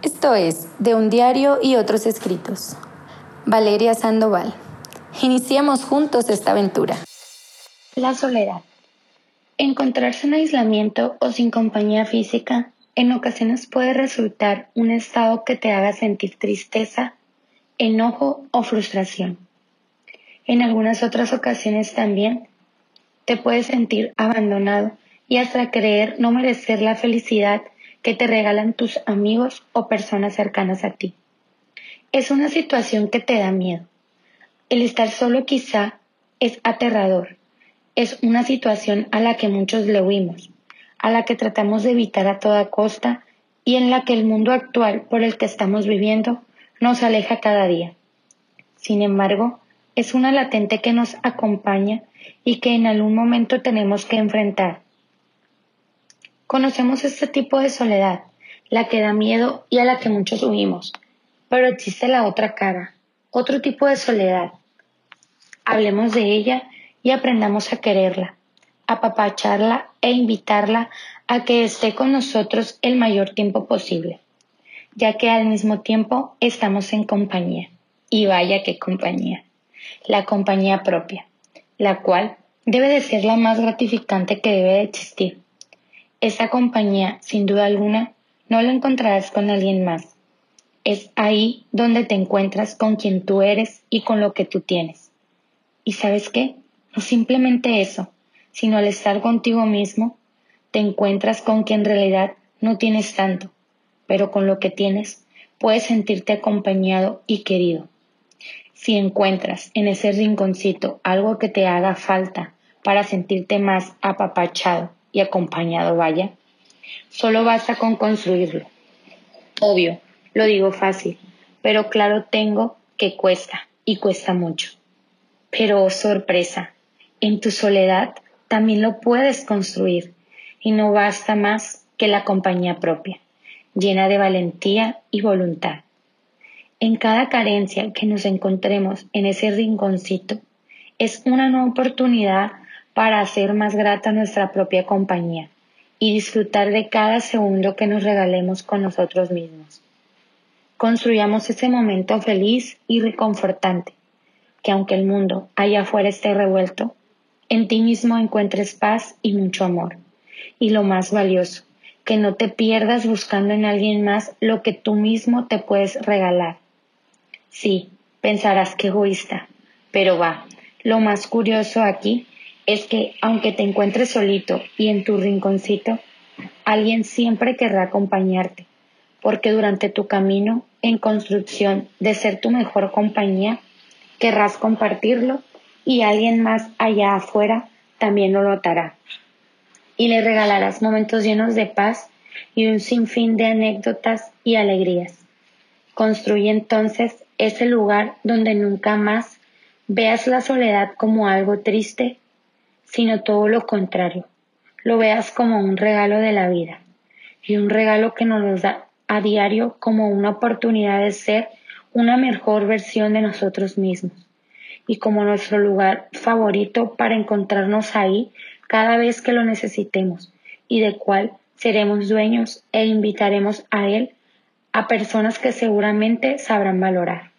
Esto es De un diario y otros escritos. Valeria Sandoval. Iniciamos juntos esta aventura. La soledad. Encontrarse en aislamiento o sin compañía física en ocasiones puede resultar un estado que te haga sentir tristeza, enojo o frustración. En algunas otras ocasiones también te puedes sentir abandonado y hasta creer no merecer la felicidad que te regalan tus amigos o personas cercanas a ti. Es una situación que te da miedo. El estar solo quizá es aterrador. Es una situación a la que muchos le huimos, a la que tratamos de evitar a toda costa y en la que el mundo actual por el que estamos viviendo nos aleja cada día. Sin embargo, es una latente que nos acompaña y que en algún momento tenemos que enfrentar Conocemos este tipo de soledad, la que da miedo y a la que muchos huimos, pero existe la otra cara, otro tipo de soledad. Hablemos de ella y aprendamos a quererla, apapacharla e invitarla a que esté con nosotros el mayor tiempo posible, ya que al mismo tiempo estamos en compañía. Y vaya qué compañía. La compañía propia, la cual debe de ser la más gratificante que debe de existir esa compañía, sin duda alguna, no la encontrarás con alguien más. Es ahí donde te encuentras con quien tú eres y con lo que tú tienes. ¿Y sabes qué? No simplemente eso, sino al estar contigo mismo, te encuentras con quien en realidad no tienes tanto, pero con lo que tienes puedes sentirte acompañado y querido. Si encuentras en ese rinconcito algo que te haga falta para sentirte más apapachado y acompañado vaya. Solo basta con construirlo. Obvio, lo digo fácil, pero claro tengo que cuesta y cuesta mucho. Pero oh, sorpresa, en tu soledad también lo puedes construir y no basta más que la compañía propia, llena de valentía y voluntad. En cada carencia que nos encontremos en ese rinconcito es una nueva oportunidad para hacer más grata nuestra propia compañía y disfrutar de cada segundo que nos regalemos con nosotros mismos. Construyamos ese momento feliz y reconfortante, que aunque el mundo allá afuera esté revuelto, en ti mismo encuentres paz y mucho amor. Y lo más valioso, que no te pierdas buscando en alguien más lo que tú mismo te puedes regalar. Sí, pensarás que egoísta, pero va, lo más curioso aquí es que aunque te encuentres solito y en tu rinconcito, alguien siempre querrá acompañarte, porque durante tu camino en construcción de ser tu mejor compañía, querrás compartirlo y alguien más allá afuera también lo notará. Y le regalarás momentos llenos de paz y un sinfín de anécdotas y alegrías. Construye entonces ese lugar donde nunca más veas la soledad como algo triste sino todo lo contrario. Lo veas como un regalo de la vida y un regalo que nos da a diario como una oportunidad de ser una mejor versión de nosotros mismos y como nuestro lugar favorito para encontrarnos ahí cada vez que lo necesitemos y de cual seremos dueños e invitaremos a él a personas que seguramente sabrán valorar.